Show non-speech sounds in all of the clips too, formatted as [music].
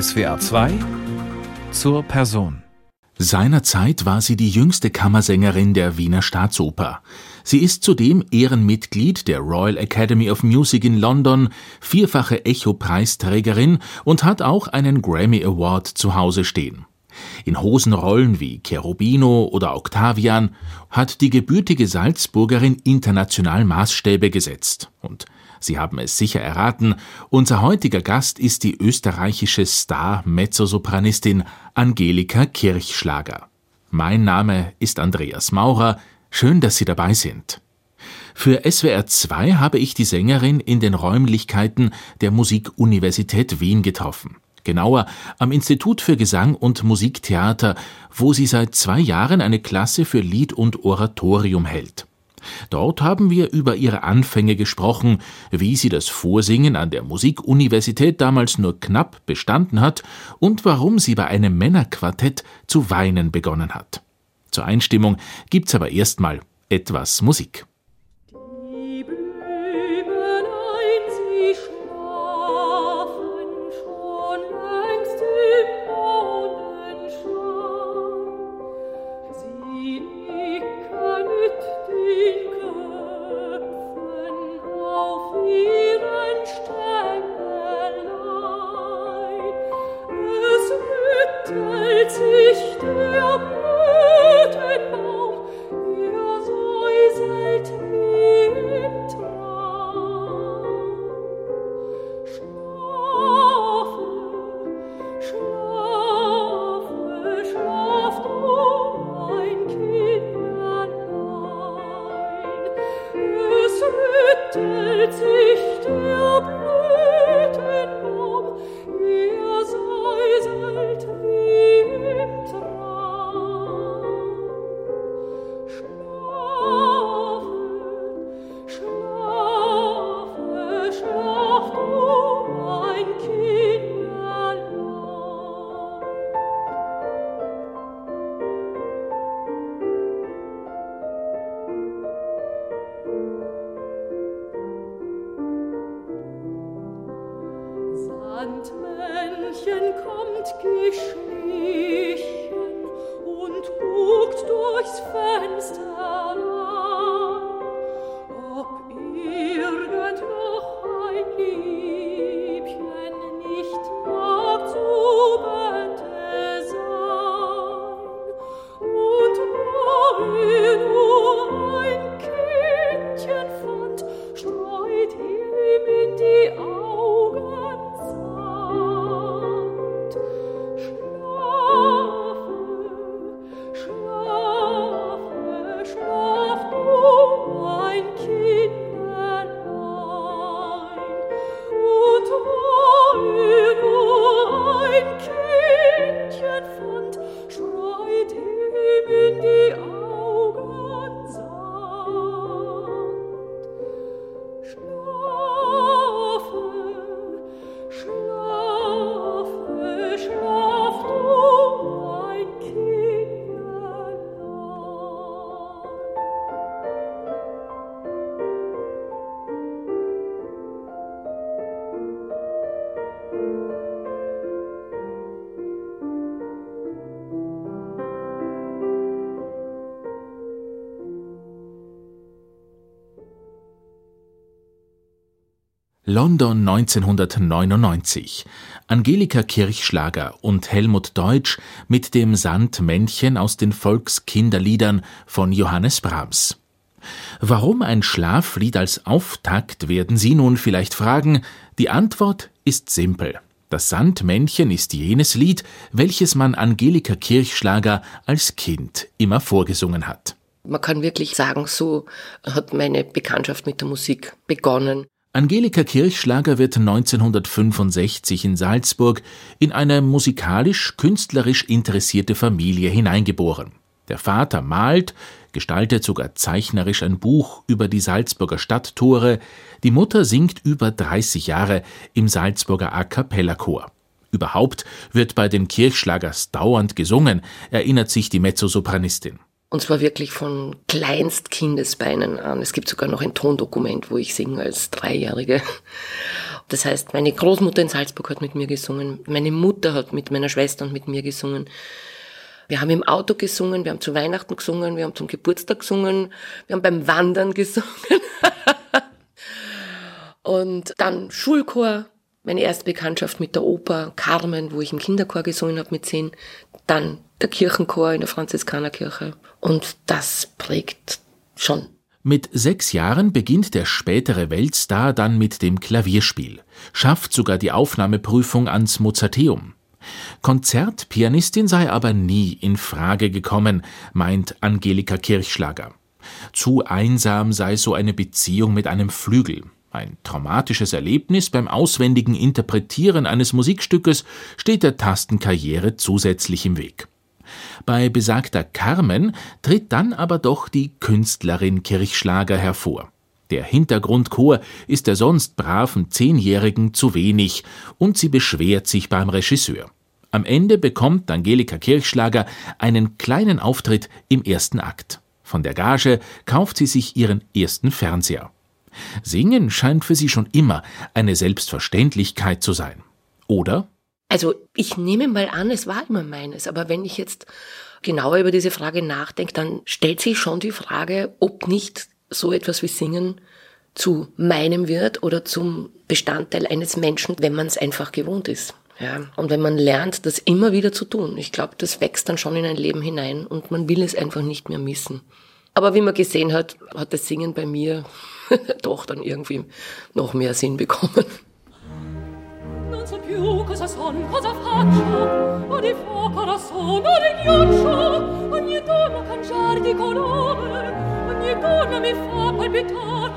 SWA 2 zur Person. Seinerzeit war sie die jüngste Kammersängerin der Wiener Staatsoper. Sie ist zudem Ehrenmitglied der Royal Academy of Music in London, vierfache Echo-Preisträgerin und hat auch einen Grammy Award zu Hause stehen. In Hosenrollen wie Cherubino oder Octavian hat die gebürtige Salzburgerin international Maßstäbe gesetzt. Und Sie haben es sicher erraten, unser heutiger Gast ist die österreichische Star-Mezzosopranistin Angelika Kirchschlager. Mein Name ist Andreas Maurer. Schön, dass Sie dabei sind. Für SWR 2 habe ich die Sängerin in den Räumlichkeiten der Musikuniversität Wien getroffen genauer am Institut für Gesang und Musiktheater, wo sie seit zwei Jahren eine Klasse für Lied und Oratorium hält. Dort haben wir über ihre Anfänge gesprochen, wie sie das Vorsingen an der Musikuniversität damals nur knapp bestanden hat und warum sie bei einem Männerquartett zu weinen begonnen hat. Zur Einstimmung gibt's aber erstmal etwas Musik. London 1999. Angelika Kirchschlager und Helmut Deutsch mit dem Sandmännchen aus den Volkskinderliedern von Johannes Brahms. Warum ein Schlaflied als Auftakt, werden Sie nun vielleicht fragen. Die Antwort ist simpel. Das Sandmännchen ist jenes Lied, welches man Angelika Kirchschlager als Kind immer vorgesungen hat. Man kann wirklich sagen, so hat meine Bekanntschaft mit der Musik begonnen. Angelika Kirchschlager wird 1965 in Salzburg in eine musikalisch-künstlerisch interessierte Familie hineingeboren. Der Vater malt, gestaltet sogar zeichnerisch ein Buch über die Salzburger Stadttore, die Mutter singt über 30 Jahre im Salzburger A cappella Chor. Überhaupt wird bei den Kirchschlagers dauernd gesungen, erinnert sich die Mezzosopranistin. Und zwar wirklich von Kleinstkindesbeinen an. Es gibt sogar noch ein Tondokument, wo ich singe als Dreijährige. Das heißt, meine Großmutter in Salzburg hat mit mir gesungen, meine Mutter hat mit meiner Schwester und mit mir gesungen. Wir haben im Auto gesungen, wir haben zu Weihnachten gesungen, wir haben zum Geburtstag gesungen, wir haben beim Wandern [laughs] gesungen. und dann Schulchor, meine erste Bekanntschaft mit der Oper Carmen, wo ich im Kinderchor gesungen habe mit zehn. Dann der Kirchenchor in der Franziskanerkirche. Und das prägt schon. Mit sechs Jahren beginnt der spätere Weltstar dann mit dem Klavierspiel, schafft sogar die Aufnahmeprüfung ans Mozarteum. Konzertpianistin sei aber nie in Frage gekommen, meint Angelika Kirchschlager. Zu einsam sei so eine Beziehung mit einem Flügel. Ein traumatisches Erlebnis beim auswendigen Interpretieren eines Musikstückes steht der Tastenkarriere zusätzlich im Weg. Bei besagter Carmen tritt dann aber doch die Künstlerin Kirchschlager hervor. Der Hintergrundchor ist der sonst braven Zehnjährigen zu wenig und sie beschwert sich beim Regisseur. Am Ende bekommt Angelika Kirchschlager einen kleinen Auftritt im ersten Akt. Von der Gage kauft sie sich ihren ersten Fernseher. Singen scheint für sie schon immer eine Selbstverständlichkeit zu sein. Oder? Also ich nehme mal an, es war immer meines, aber wenn ich jetzt genauer über diese Frage nachdenke, dann stellt sich schon die Frage, ob nicht so etwas wie Singen zu meinem wird oder zum Bestandteil eines Menschen, wenn man es einfach gewohnt ist. Ja, und wenn man lernt, das immer wieder zu tun, ich glaube, das wächst dann schon in ein Leben hinein und man will es einfach nicht mehr missen. Aber wie man gesehen hat, hat das Singen bei mir [laughs] doch dann irgendwie noch mehr Sinn bekommen. Ogni donna mi fa palpitar,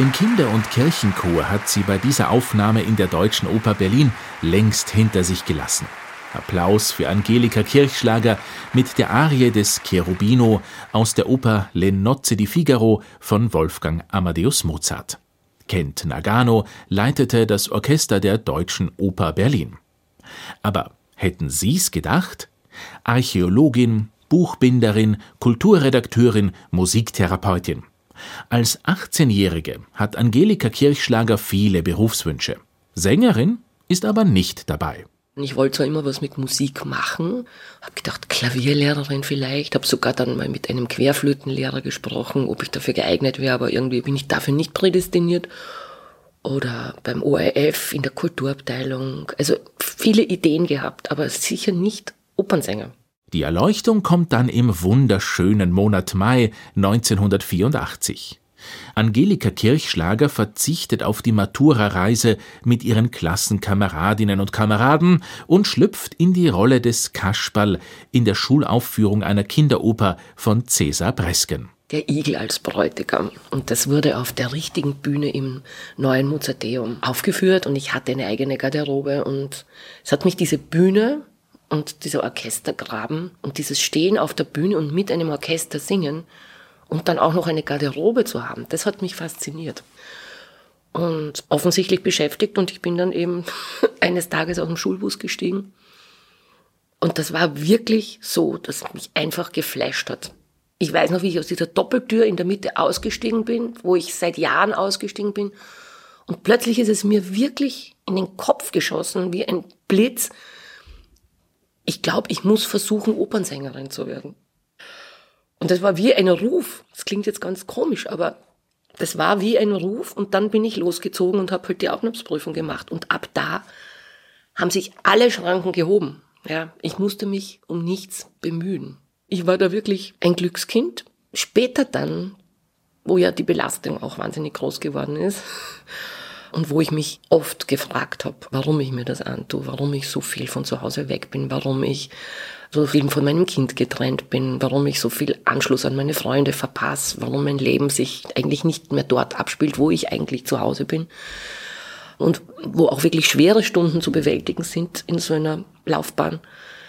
Den Kinder- und Kirchenchor hat sie bei dieser Aufnahme in der Deutschen Oper Berlin längst hinter sich gelassen. Applaus für Angelika Kirchschlager mit der Arie des Cherubino aus der Oper Le Nozze di Figaro von Wolfgang Amadeus Mozart. Kent Nagano leitete das Orchester der Deutschen Oper Berlin. Aber hätten Sie's gedacht? Archäologin, Buchbinderin, Kulturredakteurin, Musiktherapeutin. Als 18-Jährige hat Angelika Kirchschlager viele Berufswünsche. Sängerin ist aber nicht dabei. Ich wollte zwar immer was mit Musik machen, habe gedacht, Klavierlehrerin vielleicht, habe sogar dann mal mit einem Querflötenlehrer gesprochen, ob ich dafür geeignet wäre, aber irgendwie bin ich dafür nicht prädestiniert. Oder beim ORF in der Kulturabteilung. Also viele Ideen gehabt, aber sicher nicht Opernsänger. Die Erleuchtung kommt dann im wunderschönen Monat Mai 1984. Angelika Kirchschlager verzichtet auf die Matura-Reise mit ihren Klassenkameradinnen und Kameraden und schlüpft in die Rolle des Kasperl in der Schulaufführung einer Kinderoper von Cäsar Bresgen. Der Igel als Bräutigam. Und das wurde auf der richtigen Bühne im neuen Mozarteum aufgeführt und ich hatte eine eigene Garderobe und es hat mich diese Bühne und dieser Orchestergraben und dieses Stehen auf der Bühne und mit einem Orchester singen und dann auch noch eine Garderobe zu haben, das hat mich fasziniert. Und offensichtlich beschäftigt und ich bin dann eben [laughs] eines Tages aus dem Schulbus gestiegen. Und das war wirklich so, dass mich einfach geflasht hat. Ich weiß noch, wie ich aus dieser Doppeltür in der Mitte ausgestiegen bin, wo ich seit Jahren ausgestiegen bin. Und plötzlich ist es mir wirklich in den Kopf geschossen, wie ein Blitz, ich glaube, ich muss versuchen, Opernsängerin zu werden. Und das war wie ein Ruf. Das klingt jetzt ganz komisch, aber das war wie ein Ruf. Und dann bin ich losgezogen und habe halt die Aufnahmsprüfung gemacht. Und ab da haben sich alle Schranken gehoben. Ja, ich musste mich um nichts bemühen. Ich war da wirklich ein Glückskind. Später dann, wo ja die Belastung auch wahnsinnig groß geworden ist, und wo ich mich oft gefragt habe, warum ich mir das antue, warum ich so viel von zu Hause weg bin, warum ich so viel von meinem Kind getrennt bin, warum ich so viel Anschluss an meine Freunde verpasse, warum mein Leben sich eigentlich nicht mehr dort abspielt, wo ich eigentlich zu Hause bin. Und wo auch wirklich schwere Stunden zu bewältigen sind in so einer Laufbahn,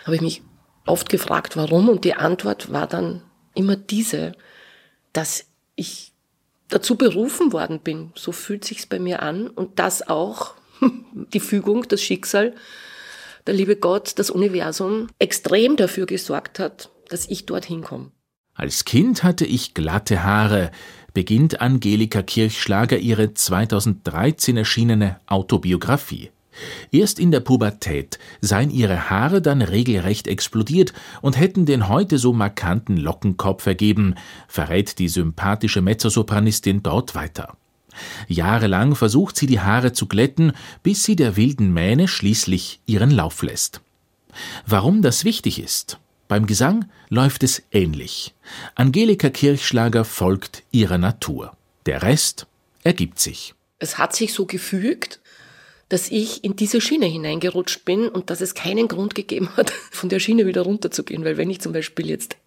habe ich mich oft gefragt, warum? Und die Antwort war dann immer diese, dass ich dazu berufen worden bin. So fühlt sich's bei mir an und das auch [laughs] die Fügung, das Schicksal, der liebe Gott, das Universum extrem dafür gesorgt hat, dass ich dorthin komme. Als Kind hatte ich glatte Haare, beginnt Angelika Kirchschlager ihre 2013 erschienene Autobiografie. Erst in der Pubertät seien ihre Haare dann regelrecht explodiert und hätten den heute so markanten Lockenkopf ergeben, verrät die sympathische Mezzosopranistin dort weiter. Jahrelang versucht sie die Haare zu glätten, bis sie der wilden Mähne schließlich ihren Lauf lässt. Warum das wichtig ist? Beim Gesang läuft es ähnlich. Angelika Kirchschlager folgt ihrer Natur. Der Rest ergibt sich. Es hat sich so gefügt, dass ich in diese Schiene hineingerutscht bin und dass es keinen Grund gegeben hat, [laughs] von der Schiene wieder runterzugehen. Weil wenn ich zum Beispiel jetzt,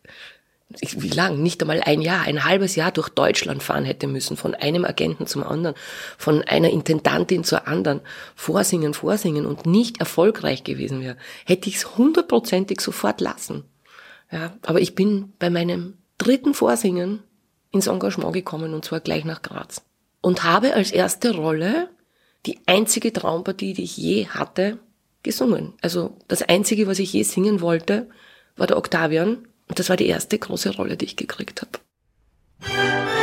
wie lang, nicht einmal ein Jahr, ein halbes Jahr durch Deutschland fahren hätte müssen, von einem Agenten zum anderen, von einer Intendantin zur anderen, vorsingen, vorsingen und nicht erfolgreich gewesen wäre, hätte ich es hundertprozentig sofort lassen. Ja, aber ich bin bei meinem dritten Vorsingen ins Engagement gekommen und zwar gleich nach Graz. Und habe als erste Rolle die einzige Traumpartie, die ich je hatte, gesungen. Also das einzige, was ich je singen wollte, war der Octavian. Und das war die erste große Rolle, die ich gekriegt habe.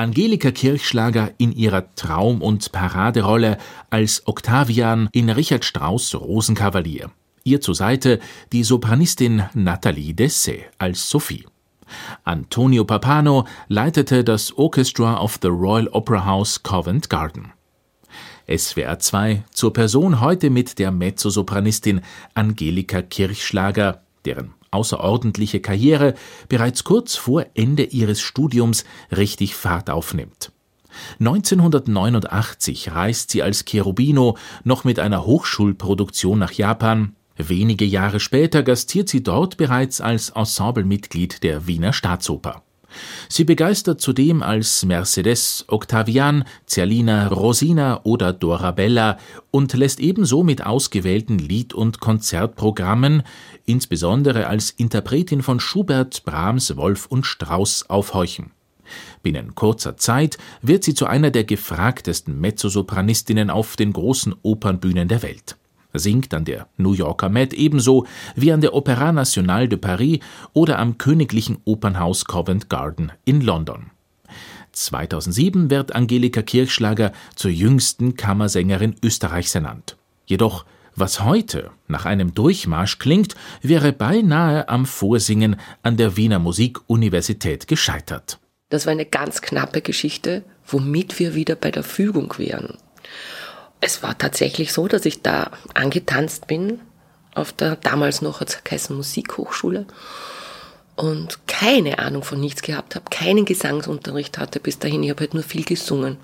Angelika Kirchschlager in ihrer Traum- und Paraderolle als Octavian in Richard Strauss Rosenkavalier. Ihr zur Seite die Sopranistin Nathalie Dessay als Sophie. Antonio Papano leitete das Orchestra of the Royal Opera House Covent Garden. SWR 2 zur Person heute mit der Mezzosopranistin Angelika Kirchschlager, deren außerordentliche Karriere bereits kurz vor Ende ihres Studiums richtig Fahrt aufnimmt. 1989 reist sie als Cherubino noch mit einer Hochschulproduktion nach Japan, Wenige Jahre später gastiert sie dort bereits als Ensemblemitglied der Wiener Staatsoper. Sie begeistert zudem als Mercedes, Octavian, Zerlina, Rosina oder Dorabella und lässt ebenso mit ausgewählten Lied- und Konzertprogrammen, insbesondere als Interpretin von Schubert, Brahms, Wolf und Strauss aufhorchen. Binnen kurzer Zeit wird sie zu einer der gefragtesten Mezzosopranistinnen auf den großen Opernbühnen der Welt singt an der New Yorker Met ebenso wie an der Opéra Nationale de Paris oder am Königlichen Opernhaus Covent Garden in London. 2007 wird Angelika Kirchschlager zur jüngsten Kammersängerin Österreichs ernannt. Jedoch, was heute nach einem Durchmarsch klingt, wäre beinahe am Vorsingen an der Wiener Musikuniversität gescheitert. Das war eine ganz knappe Geschichte, womit wir wieder bei der Fügung wären. Es war tatsächlich so, dass ich da angetanzt bin, auf der damals noch geheißen Musikhochschule und keine Ahnung von nichts gehabt habe, keinen Gesangsunterricht hatte bis dahin. Ich habe halt nur viel gesungen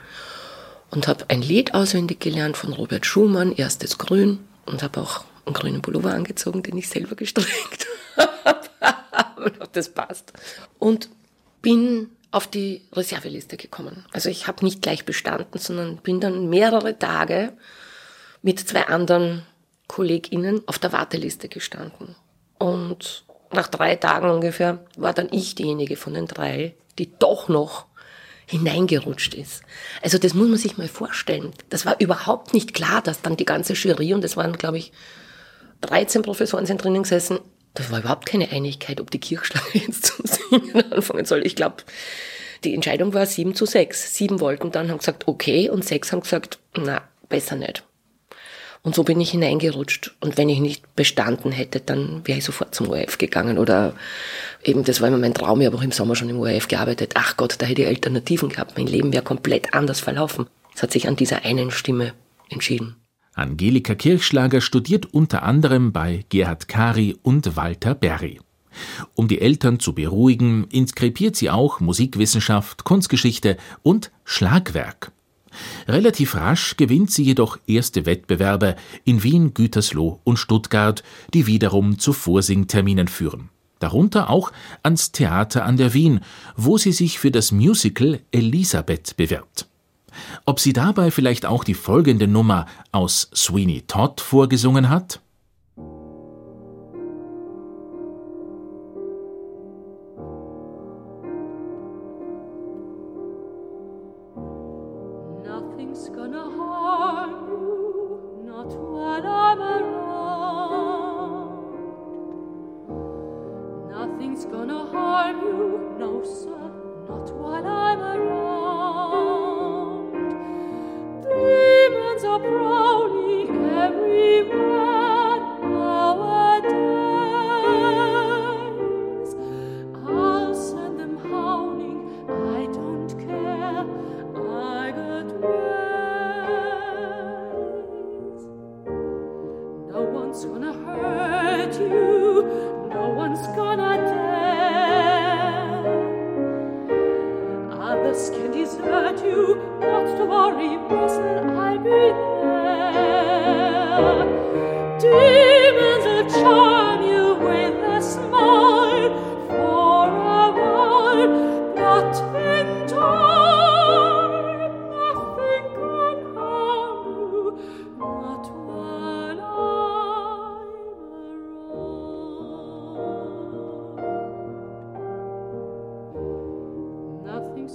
und habe ein Lied auswendig gelernt von Robert Schumann, erstes Grün und habe auch einen grünen Pullover angezogen, den ich selber [laughs] gestrickt [laughs] habe. das passt. Und bin auf die Reserveliste gekommen. Also ich habe nicht gleich bestanden, sondern bin dann mehrere Tage mit zwei anderen KollegInnen auf der Warteliste gestanden. Und nach drei Tagen ungefähr war dann ich diejenige von den drei, die doch noch hineingerutscht ist. Also das muss man sich mal vorstellen. Das war überhaupt nicht klar, dass dann die ganze Jury, und es waren, glaube ich, 13 Professoren sind drinnen gesessen, das war überhaupt keine Einigkeit, ob die Kirchschlange [laughs] jetzt zu singen anfangen soll. Ich glaube, die Entscheidung war sieben zu sechs. Sieben wollten dann, haben gesagt, okay, und sechs haben gesagt, na, besser nicht. Und so bin ich hineingerutscht. Und wenn ich nicht bestanden hätte, dann wäre ich sofort zum ORF gegangen. Oder eben, das war immer mein Traum, ich habe auch im Sommer schon im ORF gearbeitet. Ach Gott, da hätte ich Alternativen gehabt. Mein Leben wäre komplett anders verlaufen. Es hat sich an dieser einen Stimme entschieden. Angelika Kirchschlager studiert unter anderem bei Gerhard Kari und Walter Berry. Um die Eltern zu beruhigen, inskribiert sie auch Musikwissenschaft, Kunstgeschichte und Schlagwerk. Relativ rasch gewinnt sie jedoch erste Wettbewerbe in Wien, Gütersloh und Stuttgart, die wiederum zu Vorsingterminen führen. Darunter auch ans Theater an der Wien, wo sie sich für das Musical Elisabeth bewirbt. Ob sie dabei vielleicht auch die folgende Nummer aus Sweeney Todd vorgesungen hat?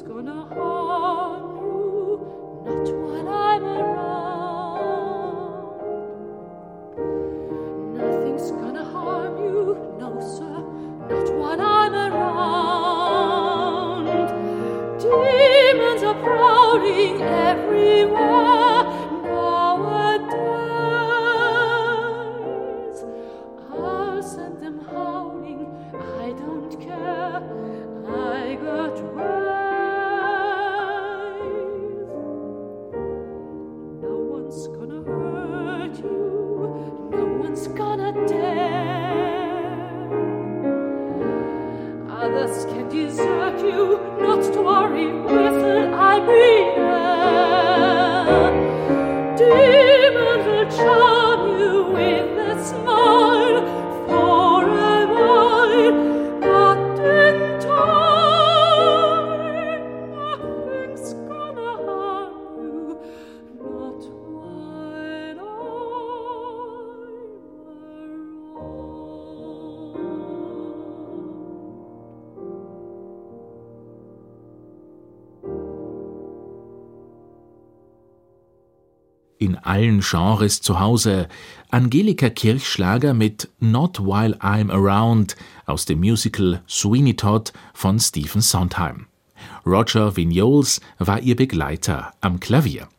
Demons will allen Genres zu Hause. Angelika Kirchschlager mit Not While I'm Around aus dem Musical Sweeney Todd von Stephen Sondheim. Roger Vignoles war ihr Begleiter am Klavier.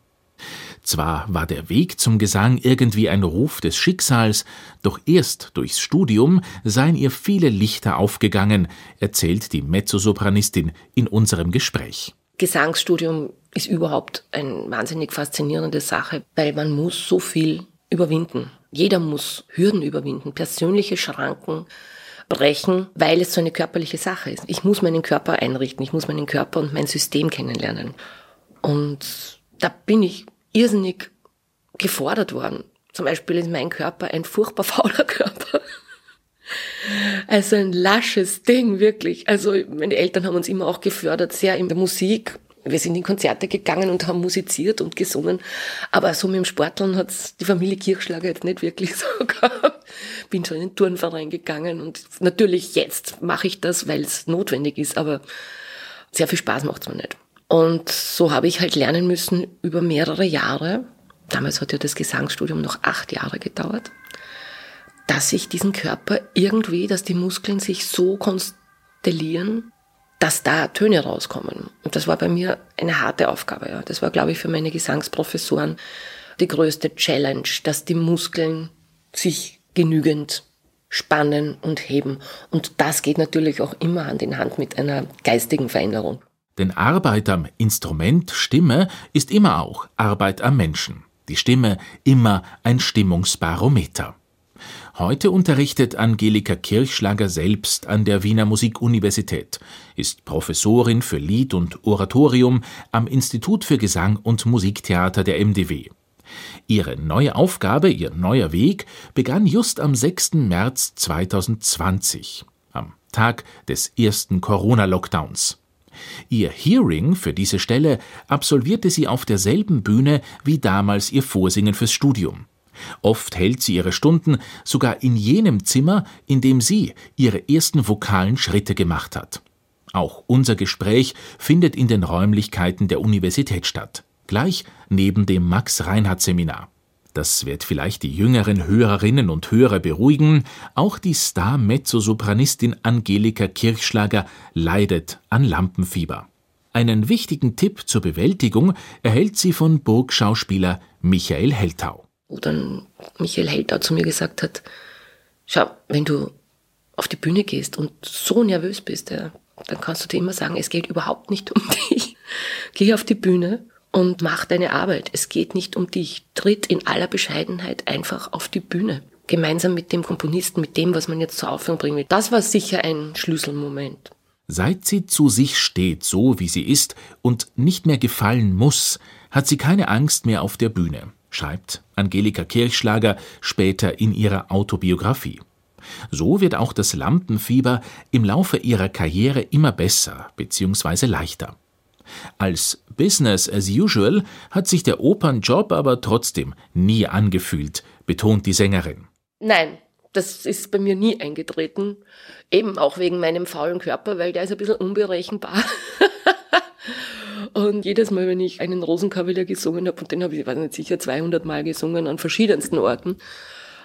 Zwar war der Weg zum Gesang irgendwie ein Ruf des Schicksals, doch erst durchs Studium seien ihr viele Lichter aufgegangen, erzählt die Mezzosopranistin in unserem Gespräch. Gesangsstudium ist überhaupt eine wahnsinnig faszinierende Sache, weil man muss so viel überwinden. Jeder muss Hürden überwinden, persönliche Schranken brechen, weil es so eine körperliche Sache ist. Ich muss meinen Körper einrichten, ich muss meinen Körper und mein System kennenlernen. Und da bin ich irrsinnig gefordert worden. Zum Beispiel ist mein Körper ein furchtbar fauler [laughs] Körper. Also ein lasches Ding, wirklich. Also meine Eltern haben uns immer auch gefördert, sehr in der Musik. Wir sind in Konzerte gegangen und haben musiziert und gesungen. Aber so mit dem Sporteln hat's die Familie Kirchschlager jetzt nicht wirklich [laughs] so gehabt. Bin schon in den Turnverein gegangen und natürlich jetzt mache ich das, weil es notwendig ist, aber sehr viel Spaß macht's mir nicht. Und so habe ich halt lernen müssen über mehrere Jahre. Damals hat ja das Gesangsstudium noch acht Jahre gedauert dass ich diesen Körper irgendwie, dass die Muskeln sich so konstellieren, dass da Töne rauskommen. Und das war bei mir eine harte Aufgabe. Ja. Das war, glaube ich, für meine Gesangsprofessoren die größte Challenge, dass die Muskeln sich genügend spannen und heben. Und das geht natürlich auch immer Hand in Hand mit einer geistigen Veränderung. Denn Arbeit am Instrument Stimme ist immer auch Arbeit am Menschen. Die Stimme immer ein Stimmungsbarometer. Heute unterrichtet Angelika Kirchschlager selbst an der Wiener Musikuniversität, ist Professorin für Lied und Oratorium am Institut für Gesang und Musiktheater der MDW. Ihre neue Aufgabe, ihr neuer Weg begann just am 6. März 2020, am Tag des ersten Corona-Lockdowns. Ihr Hearing für diese Stelle absolvierte sie auf derselben Bühne wie damals ihr Vorsingen fürs Studium. Oft hält sie ihre Stunden sogar in jenem Zimmer, in dem sie ihre ersten vokalen Schritte gemacht hat. Auch unser Gespräch findet in den Räumlichkeiten der Universität statt, gleich neben dem Max-Reinhardt-Seminar. Das wird vielleicht die jüngeren Hörerinnen und Hörer beruhigen. Auch die Star-Mezzosopranistin Angelika Kirchschlager leidet an Lampenfieber. Einen wichtigen Tipp zur Bewältigung erhält sie von Burgschauspieler Michael Heltau wo dann Michael Heldau zu mir gesagt hat, schau, wenn du auf die Bühne gehst und so nervös bist, ja, dann kannst du dir immer sagen, es geht überhaupt nicht um [laughs] dich. Geh auf die Bühne und mach deine Arbeit. Es geht nicht um dich. Tritt in aller Bescheidenheit einfach auf die Bühne. Gemeinsam mit dem Komponisten, mit dem, was man jetzt zur Aufführung bringen will. Das war sicher ein Schlüsselmoment. Seit sie zu sich steht, so wie sie ist, und nicht mehr gefallen muss, hat sie keine Angst mehr auf der Bühne schreibt Angelika Kirchschlager später in ihrer Autobiografie. So wird auch das Lampenfieber im Laufe ihrer Karriere immer besser bzw. leichter. Als Business as usual hat sich der Opernjob aber trotzdem nie angefühlt, betont die Sängerin. Nein, das ist bei mir nie eingetreten. Eben auch wegen meinem faulen Körper, weil der ist ein bisschen unberechenbar. [laughs] Und jedes Mal, wenn ich einen Rosenkavalier gesungen habe, und den habe ich, weiß nicht, sicher 200 Mal gesungen an verschiedensten Orten,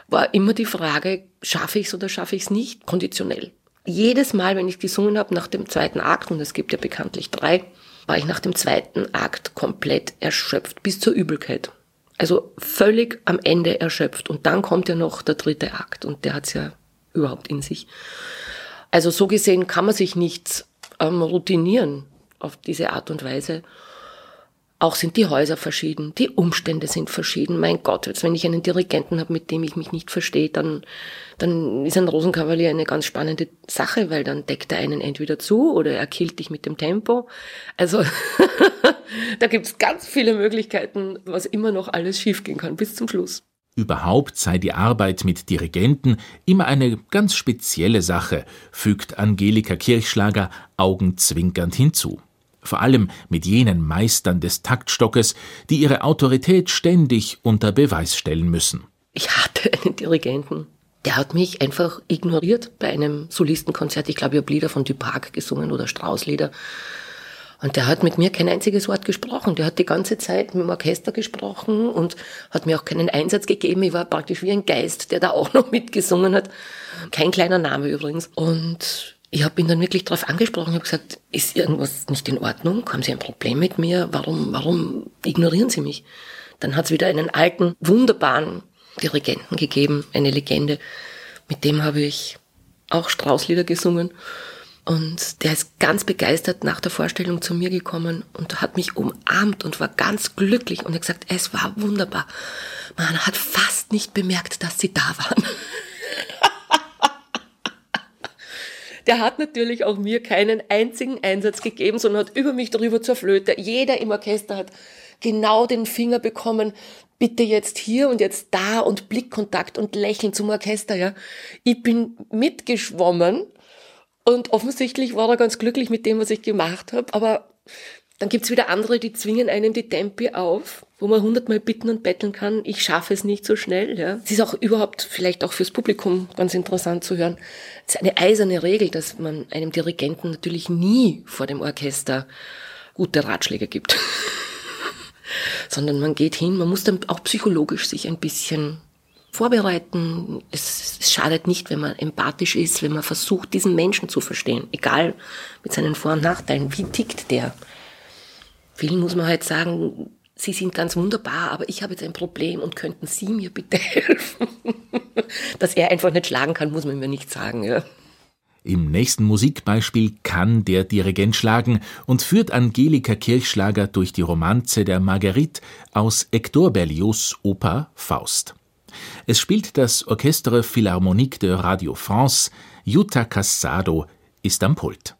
war immer die Frage, schaffe ich es oder schaffe ich es nicht, konditionell. Jedes Mal, wenn ich gesungen habe, nach dem zweiten Akt, und es gibt ja bekanntlich drei, war ich nach dem zweiten Akt komplett erschöpft, bis zur Übelkeit. Also völlig am Ende erschöpft. Und dann kommt ja noch der dritte Akt, und der hat's ja überhaupt in sich. Also so gesehen kann man sich nichts ähm, routinieren auf diese Art und Weise. Auch sind die Häuser verschieden, die Umstände sind verschieden. Mein Gott, jetzt wenn ich einen Dirigenten habe, mit dem ich mich nicht verstehe, dann, dann ist ein Rosenkavalier eine ganz spannende Sache, weil dann deckt er einen entweder zu oder er killt dich mit dem Tempo. Also [laughs] da gibt's ganz viele Möglichkeiten, was immer noch alles schiefgehen kann bis zum Schluss. Überhaupt sei die Arbeit mit Dirigenten immer eine ganz spezielle Sache, fügt Angelika Kirchschlager augenzwinkernd hinzu. Vor allem mit jenen Meistern des Taktstockes, die ihre Autorität ständig unter Beweis stellen müssen. Ich hatte einen Dirigenten, der hat mich einfach ignoriert bei einem Solistenkonzert. Ich glaube, ich habe Lieder von Dupac gesungen oder Straußlieder. Und der hat mit mir kein einziges Wort gesprochen. Der hat die ganze Zeit mit dem Orchester gesprochen und hat mir auch keinen Einsatz gegeben. Ich war praktisch wie ein Geist, der da auch noch [laughs] mitgesungen hat. Kein kleiner Name übrigens. Und ich habe ihn dann wirklich darauf angesprochen. Ich habe gesagt, ist irgendwas nicht in Ordnung? Haben Sie ein Problem mit mir? Warum, warum ignorieren Sie mich? Dann hat es wieder einen alten, wunderbaren Dirigenten gegeben, eine Legende. Mit dem habe ich auch Straußlieder gesungen. Und der ist ganz begeistert nach der Vorstellung zu mir gekommen und hat mich umarmt und war ganz glücklich und hat gesagt, es war wunderbar. Man hat fast nicht bemerkt, dass sie da waren. Der hat natürlich auch mir keinen einzigen Einsatz gegeben, sondern hat über mich drüber zur Flöte. Jeder im Orchester hat genau den Finger bekommen, bitte jetzt hier und jetzt da und Blickkontakt und Lächeln zum Orchester, ja. Ich bin mitgeschwommen und offensichtlich war er ganz glücklich mit dem, was ich gemacht habe. Aber dann gibt's wieder andere, die zwingen einem die Tempi auf, wo man hundertmal bitten und betteln kann. Ich schaffe es nicht so schnell. Ja. Es ist auch überhaupt vielleicht auch fürs Publikum ganz interessant zu hören. Es ist eine eiserne Regel, dass man einem Dirigenten natürlich nie vor dem Orchester gute Ratschläge gibt. [laughs] Sondern man geht hin, man muss dann auch psychologisch sich ein bisschen vorbereiten. Es, es, schadet nicht, wenn man empathisch ist, wenn man versucht, diesen Menschen zu verstehen, egal mit seinen Vor- und Nachteilen. Wie tickt der? Vielen muss man halt sagen, Sie sind ganz wunderbar, aber ich habe jetzt ein Problem und könnten Sie mir bitte [laughs] helfen? Dass er einfach nicht schlagen kann, muss man mir nicht sagen. Ja. Im nächsten Musikbeispiel kann der Dirigent schlagen und führt Angelika Kirchschlager durch die Romanze der Marguerite aus Hector Berlioz' Oper Faust. Es spielt das Orchestre Philharmonique de Radio France. Jutta Cassado ist am Pult.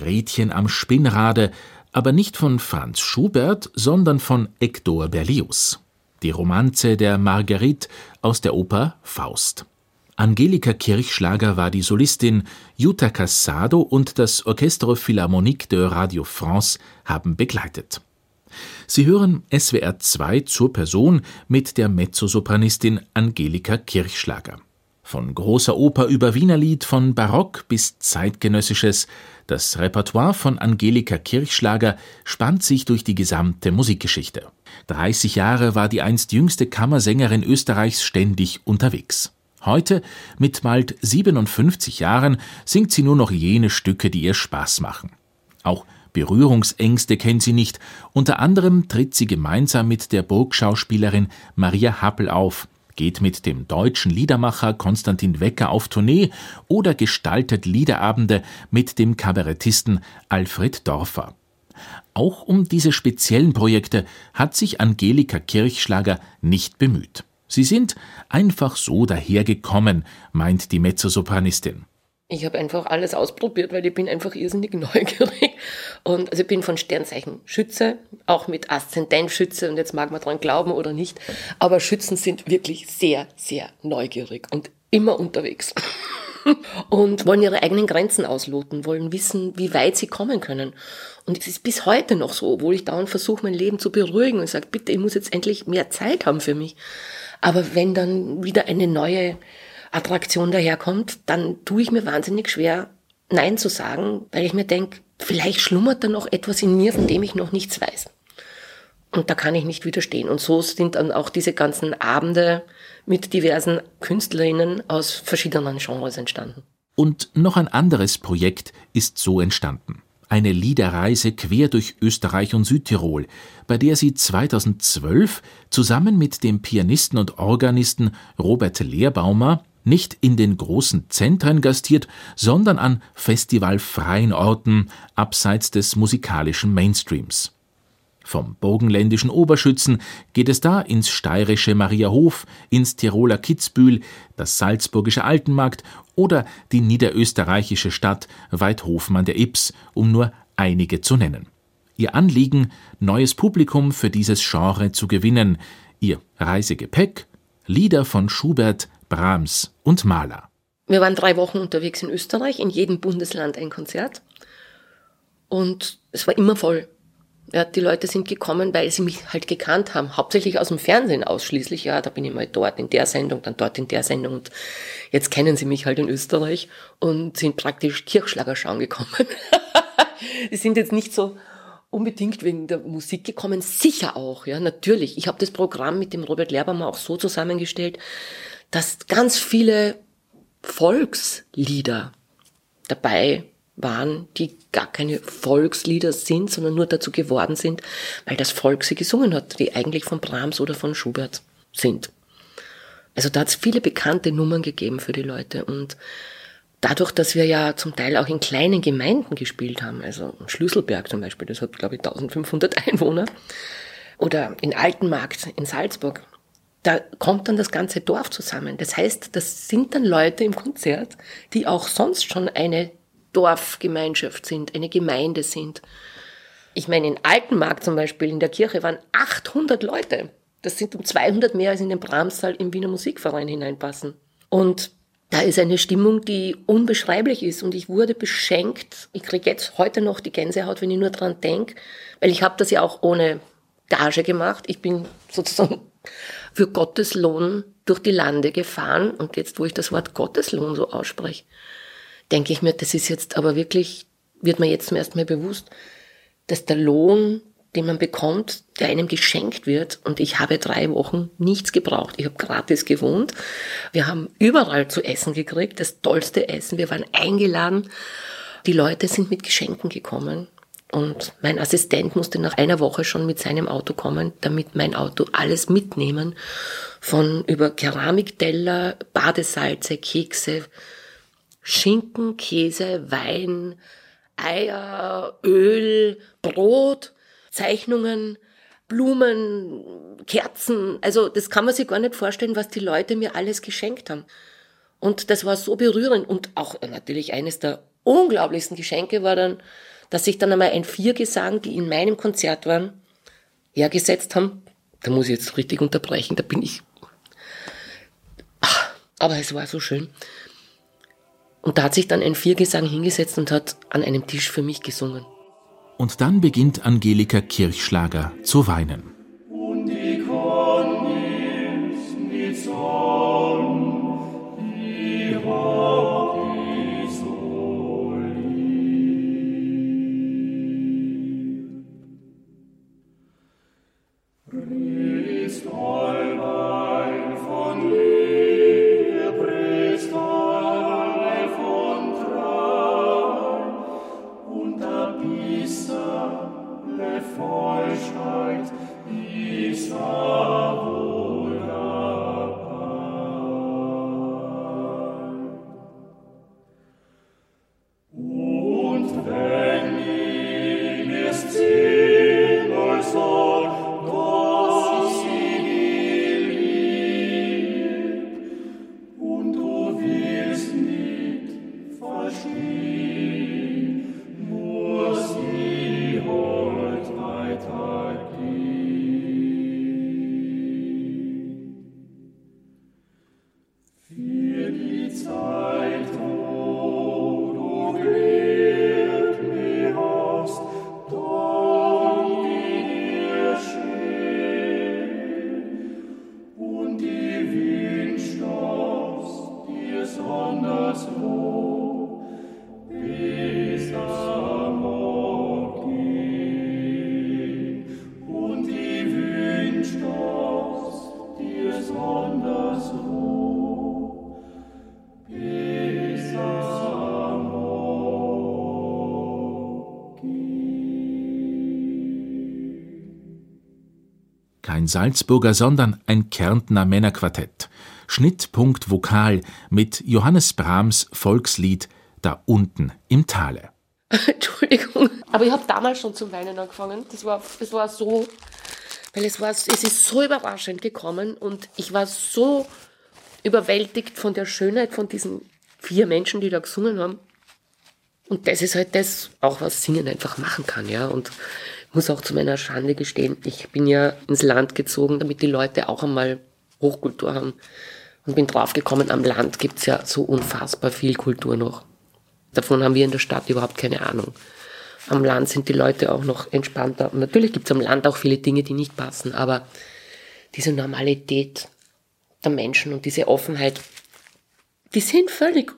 Gretchen am Spinnrade, aber nicht von Franz Schubert, sondern von Hector Berlioz. Die Romanze der Marguerite aus der Oper Faust. Angelika Kirchschlager war die Solistin, Jutta Cassado und das Orchestre Philharmonique de Radio France haben begleitet. Sie hören SWR 2 zur Person mit der Mezzosopranistin Angelika Kirchschlager. Von großer Oper über Wienerlied, von Barock bis Zeitgenössisches, das Repertoire von Angelika Kirchschlager spannt sich durch die gesamte Musikgeschichte. 30 Jahre war die einst jüngste Kammersängerin Österreichs ständig unterwegs. Heute, mit bald 57 Jahren, singt sie nur noch jene Stücke, die ihr Spaß machen. Auch Berührungsängste kennt sie nicht. Unter anderem tritt sie gemeinsam mit der Burgschauspielerin Maria Happel auf, geht mit dem deutschen Liedermacher Konstantin Wecker auf Tournee oder gestaltet Liederabende mit dem Kabarettisten Alfred Dorfer. Auch um diese speziellen Projekte hat sich Angelika Kirchschlager nicht bemüht. Sie sind einfach so dahergekommen, meint die Mezzosopranistin. Ich habe einfach alles ausprobiert, weil ich bin einfach irrsinnig [laughs] neugierig. Und also ich bin von Sternzeichen Schütze, auch mit Aszendent Schütze und jetzt mag man dran glauben oder nicht. Aber Schützen sind wirklich sehr, sehr neugierig und immer unterwegs. [laughs] und wollen ihre eigenen Grenzen ausloten, wollen wissen, wie weit sie kommen können. Und es ist bis heute noch so, obwohl ich dauernd versuche, mein Leben zu beruhigen und sage, bitte, ich muss jetzt endlich mehr Zeit haben für mich. Aber wenn dann wieder eine neue Attraktion daherkommt, dann tue ich mir wahnsinnig schwer, Nein zu sagen, weil ich mir denke, vielleicht schlummert da noch etwas in mir, von dem ich noch nichts weiß. Und da kann ich nicht widerstehen. Und so sind dann auch diese ganzen Abende mit diversen Künstlerinnen aus verschiedenen Genres entstanden. Und noch ein anderes Projekt ist so entstanden. Eine Liederreise quer durch Österreich und Südtirol, bei der sie 2012 zusammen mit dem Pianisten und Organisten Robert Lehrbaumer nicht in den großen Zentren gastiert, sondern an festivalfreien Orten abseits des musikalischen Mainstreams. Vom burgenländischen Oberschützen geht es da ins steirische Mariahof, ins Tiroler Kitzbühel, das salzburgische Altenmarkt oder die niederösterreichische Stadt Weidhofen der Ips, um nur einige zu nennen. Ihr Anliegen, neues Publikum für dieses Genre zu gewinnen, ihr Reisegepäck, Lieder von Schubert, Brahms und Mahler. Wir waren drei Wochen unterwegs in Österreich, in jedem Bundesland ein Konzert. Und es war immer voll. Ja, die Leute sind gekommen, weil sie mich halt gekannt haben. Hauptsächlich aus dem Fernsehen ausschließlich. Ja, da bin ich mal dort in der Sendung, dann dort in der Sendung. Und jetzt kennen sie mich halt in Österreich und sind praktisch Kirchschlager schauen gekommen. [laughs] die sind jetzt nicht so unbedingt wegen der Musik gekommen. Sicher auch, ja, natürlich. Ich habe das Programm mit dem Robert Lehrbaum auch so zusammengestellt, dass ganz viele Volkslieder dabei waren, die gar keine Volkslieder sind, sondern nur dazu geworden sind, weil das Volk sie gesungen hat, die eigentlich von Brahms oder von Schubert sind. Also da hat es viele bekannte Nummern gegeben für die Leute und dadurch, dass wir ja zum Teil auch in kleinen Gemeinden gespielt haben, also Schlüsselberg zum Beispiel, das hat glaube ich 1500 [laughs] Einwohner, oder in Altenmarkt in Salzburg, da kommt dann das ganze Dorf zusammen. Das heißt, das sind dann Leute im Konzert, die auch sonst schon eine Dorfgemeinschaft sind, eine Gemeinde sind. Ich meine, in Altenmarkt zum Beispiel in der Kirche waren 800 Leute. Das sind um 200 mehr als in den Brahmssaal im Wiener Musikverein hineinpassen. Und da ist eine Stimmung, die unbeschreiblich ist. Und ich wurde beschenkt. Ich kriege jetzt heute noch die Gänsehaut, wenn ich nur dran denke, weil ich habe das ja auch ohne Gage gemacht. Ich bin sozusagen für Gottes Lohn durch die Lande gefahren. Und jetzt, wo ich das Wort Gotteslohn so ausspreche, denke ich mir, das ist jetzt aber wirklich, wird mir jetzt zum ersten Mal bewusst, dass der Lohn den man bekommt, der einem geschenkt wird. Und ich habe drei Wochen nichts gebraucht. Ich habe gratis gewohnt. Wir haben überall zu essen gekriegt, das tollste Essen. Wir waren eingeladen. Die Leute sind mit Geschenken gekommen. Und mein Assistent musste nach einer Woche schon mit seinem Auto kommen, damit mein Auto alles mitnehmen. Von über Keramikteller, Badesalze, Kekse, Schinken, Käse, Wein, Eier, Öl, Brot Zeichnungen, Blumen, Kerzen. Also das kann man sich gar nicht vorstellen, was die Leute mir alles geschenkt haben. Und das war so berührend. Und auch natürlich eines der unglaublichsten Geschenke war dann, dass sich dann einmal ein Viergesang, die in meinem Konzert waren, hergesetzt haben. Da muss ich jetzt richtig unterbrechen, da bin ich. Ach, aber es war so schön. Und da hat sich dann ein Viergesang hingesetzt und hat an einem Tisch für mich gesungen. Und dann beginnt Angelika Kirchschlager zu weinen. Kein Salzburger, sondern ein Kärntner Männerquartett. Schnittpunkt Vokal mit Johannes Brahms Volkslied Da unten im Tale. [laughs] Entschuldigung, aber ich habe damals schon zum Weinen angefangen. Das war, das war so, weil es war, es ist so überraschend gekommen und ich war so überwältigt von der Schönheit von diesen vier Menschen, die da gesungen haben. Und das ist halt das, auch was Singen einfach machen kann, ja. Und muss auch zu meiner Schande gestehen, ich bin ja ins Land gezogen, damit die Leute auch einmal Hochkultur haben. Und bin draufgekommen, am Land gibt's ja so unfassbar viel Kultur noch. Davon haben wir in der Stadt überhaupt keine Ahnung. Am Land sind die Leute auch noch entspannter. Und natürlich gibt's am Land auch viele Dinge, die nicht passen, aber diese Normalität der Menschen und diese Offenheit, die sind völlig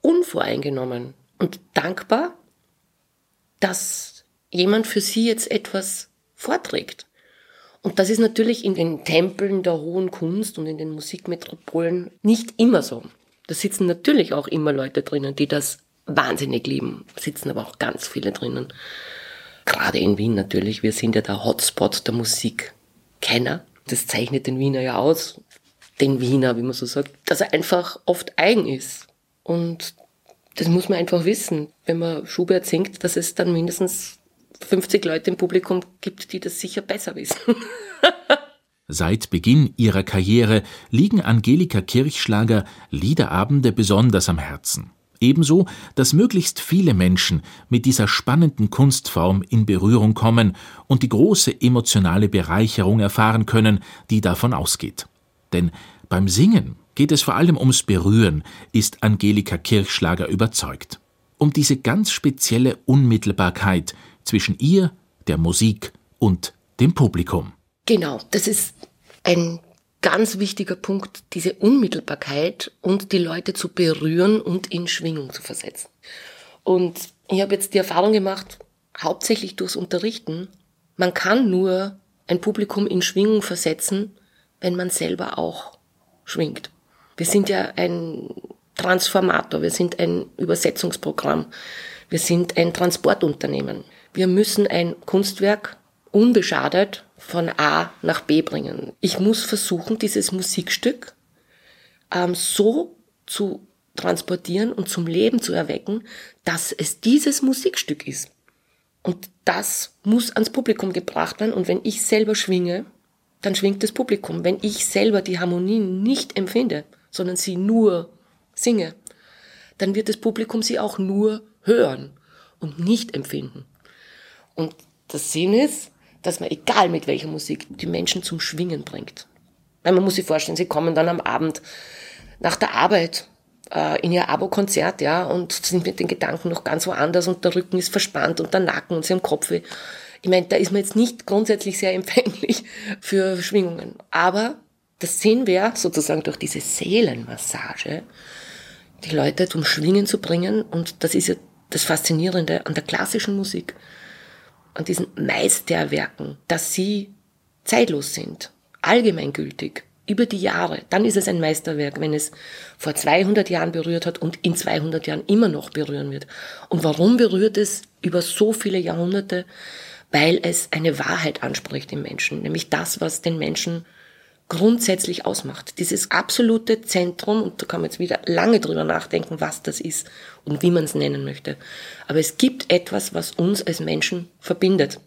unvoreingenommen und dankbar, dass jemand für sie jetzt etwas vorträgt. Und das ist natürlich in den Tempeln der hohen Kunst und in den Musikmetropolen nicht immer so. Da sitzen natürlich auch immer Leute drinnen, die das wahnsinnig lieben, sitzen aber auch ganz viele drinnen. Gerade in Wien natürlich. Wir sind ja der Hotspot der Musikkenner. Das zeichnet den Wiener ja aus. Den Wiener, wie man so sagt. Dass er einfach oft eigen ist. Und das muss man einfach wissen. Wenn man Schubert singt, dass es dann mindestens 50 Leute im Publikum gibt, die das sicher besser wissen. [laughs] Seit Beginn ihrer Karriere liegen Angelika Kirchschlager Liederabende besonders am Herzen. Ebenso, dass möglichst viele Menschen mit dieser spannenden Kunstform in Berührung kommen und die große emotionale Bereicherung erfahren können, die davon ausgeht. Denn beim Singen geht es vor allem ums Berühren, ist Angelika Kirchschlager überzeugt. Um diese ganz spezielle Unmittelbarkeit zwischen ihr, der Musik und dem Publikum. Genau, das ist ein ganz wichtiger Punkt, diese Unmittelbarkeit und die Leute zu berühren und in Schwingung zu versetzen. Und ich habe jetzt die Erfahrung gemacht, hauptsächlich durchs Unterrichten, man kann nur ein Publikum in Schwingung versetzen, wenn man selber auch schwingt. Wir sind ja ein Transformator, wir sind ein Übersetzungsprogramm, wir sind ein Transportunternehmen. Wir müssen ein Kunstwerk unbeschadet von A nach B bringen. Ich muss versuchen, dieses Musikstück ähm, so zu transportieren und zum Leben zu erwecken, dass es dieses Musikstück ist. Und das muss ans Publikum gebracht werden. Und wenn ich selber schwinge, dann schwingt das Publikum. Wenn ich selber die Harmonie nicht empfinde, sondern sie nur singe, dann wird das Publikum sie auch nur hören und nicht empfinden. Und der Sinn ist, dass man, egal mit welcher Musik, die Menschen zum Schwingen bringt. Weil man muss sich vorstellen, sie kommen dann am Abend nach der Arbeit äh, in ihr Abo-Konzert, ja, und sind mit den Gedanken noch ganz woanders und der Rücken ist verspannt und der Nacken und sie haben Kopfweh. Ich meine, da ist man jetzt nicht grundsätzlich sehr empfänglich [laughs] für Schwingungen. Aber das Sinn wäre, sozusagen durch diese Seelenmassage, die Leute zum Schwingen zu bringen. Und das ist ja das Faszinierende an der klassischen Musik an diesen Meisterwerken, dass sie zeitlos sind, allgemeingültig, über die Jahre, dann ist es ein Meisterwerk, wenn es vor 200 Jahren berührt hat und in 200 Jahren immer noch berühren wird. Und warum berührt es über so viele Jahrhunderte? Weil es eine Wahrheit anspricht im Menschen, nämlich das, was den Menschen grundsätzlich ausmacht. Dieses absolute Zentrum, und da kann man jetzt wieder lange drüber nachdenken, was das ist wie man es nennen möchte. Aber es gibt etwas, was uns als Menschen verbindet.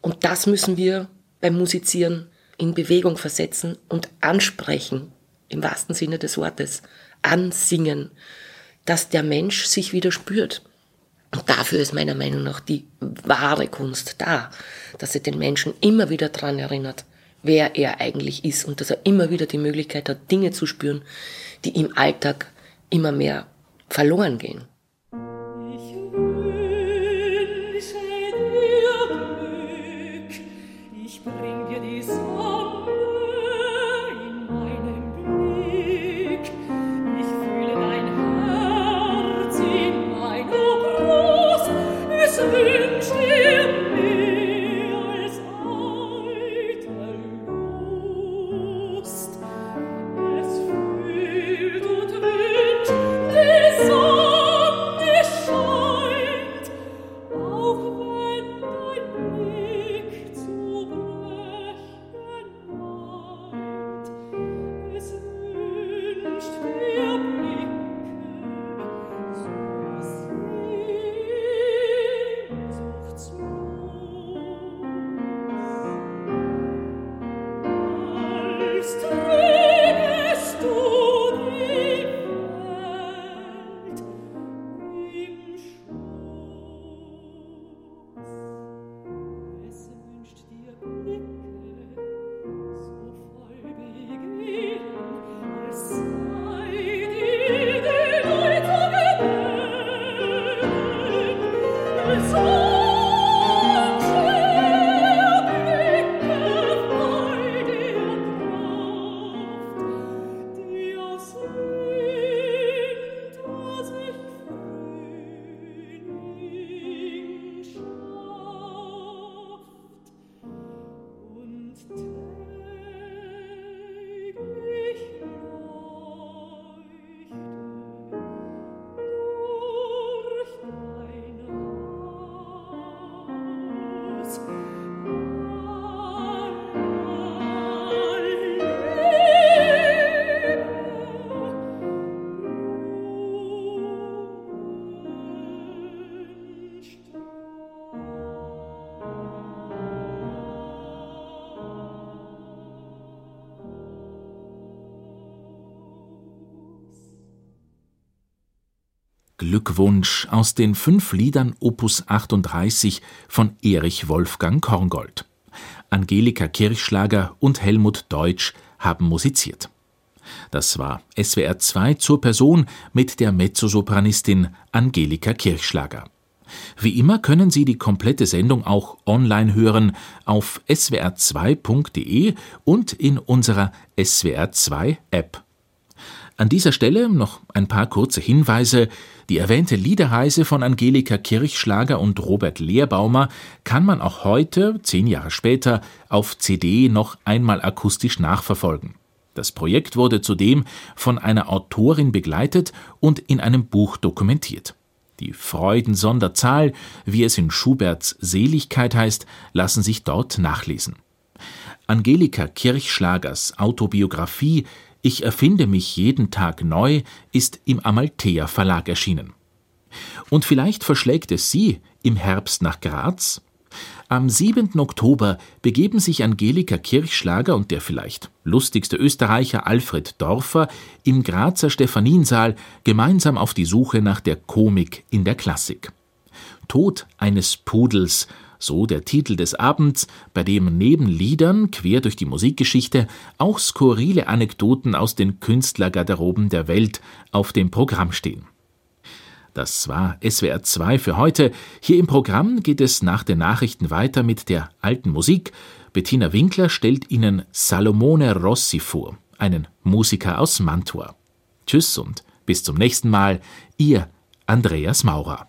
Und das müssen wir beim Musizieren in Bewegung versetzen und ansprechen, im wahrsten Sinne des Wortes, ansingen, dass der Mensch sich wieder spürt. Und dafür ist meiner Meinung nach die wahre Kunst da, dass sie den Menschen immer wieder dran erinnert, wer er eigentlich ist und dass er immer wieder die Möglichkeit hat, Dinge zu spüren, die im Alltag immer mehr verloren gehen. Glückwunsch aus den fünf Liedern Opus 38 von Erich Wolfgang Korngold. Angelika Kirchschlager und Helmut Deutsch haben musiziert. Das war SWR 2 zur Person mit der Mezzosopranistin Angelika Kirchschlager. Wie immer können Sie die komplette Sendung auch online hören auf swr2.de und in unserer SWR2 App. An dieser Stelle noch ein paar kurze Hinweise. Die erwähnte Liederreise von Angelika Kirchschlager und Robert Lehrbaumer kann man auch heute, zehn Jahre später, auf CD noch einmal akustisch nachverfolgen. Das Projekt wurde zudem von einer Autorin begleitet und in einem Buch dokumentiert. Die Freuden-Sonderzahl, wie es in Schuberts Seligkeit heißt, lassen sich dort nachlesen. Angelika Kirchschlagers Autobiografie Ich erfinde mich jeden Tag neu ist im Amalthea Verlag erschienen. Und vielleicht verschlägt es Sie im Herbst nach Graz? Am 7. Oktober begeben sich Angelika Kirchschlager und der vielleicht lustigste Österreicher Alfred Dorfer im Grazer Stephaniensaal gemeinsam auf die Suche nach der Komik in der Klassik. Tod eines Pudels, so der Titel des Abends, bei dem neben Liedern quer durch die Musikgeschichte auch skurrile Anekdoten aus den Künstlergarderoben der Welt auf dem Programm stehen. Das war SWR 2 für heute. Hier im Programm geht es nach den Nachrichten weiter mit der alten Musik. Bettina Winkler stellt Ihnen Salomone Rossi vor, einen Musiker aus Mantua. Tschüss und bis zum nächsten Mal, Ihr Andreas Maurer.